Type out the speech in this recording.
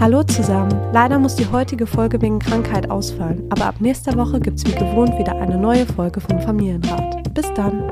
Hallo zusammen. Leider muss die heutige Folge wegen Krankheit ausfallen, aber ab nächster Woche gibt's wie gewohnt wieder eine neue Folge vom Familienrat. Bis dann.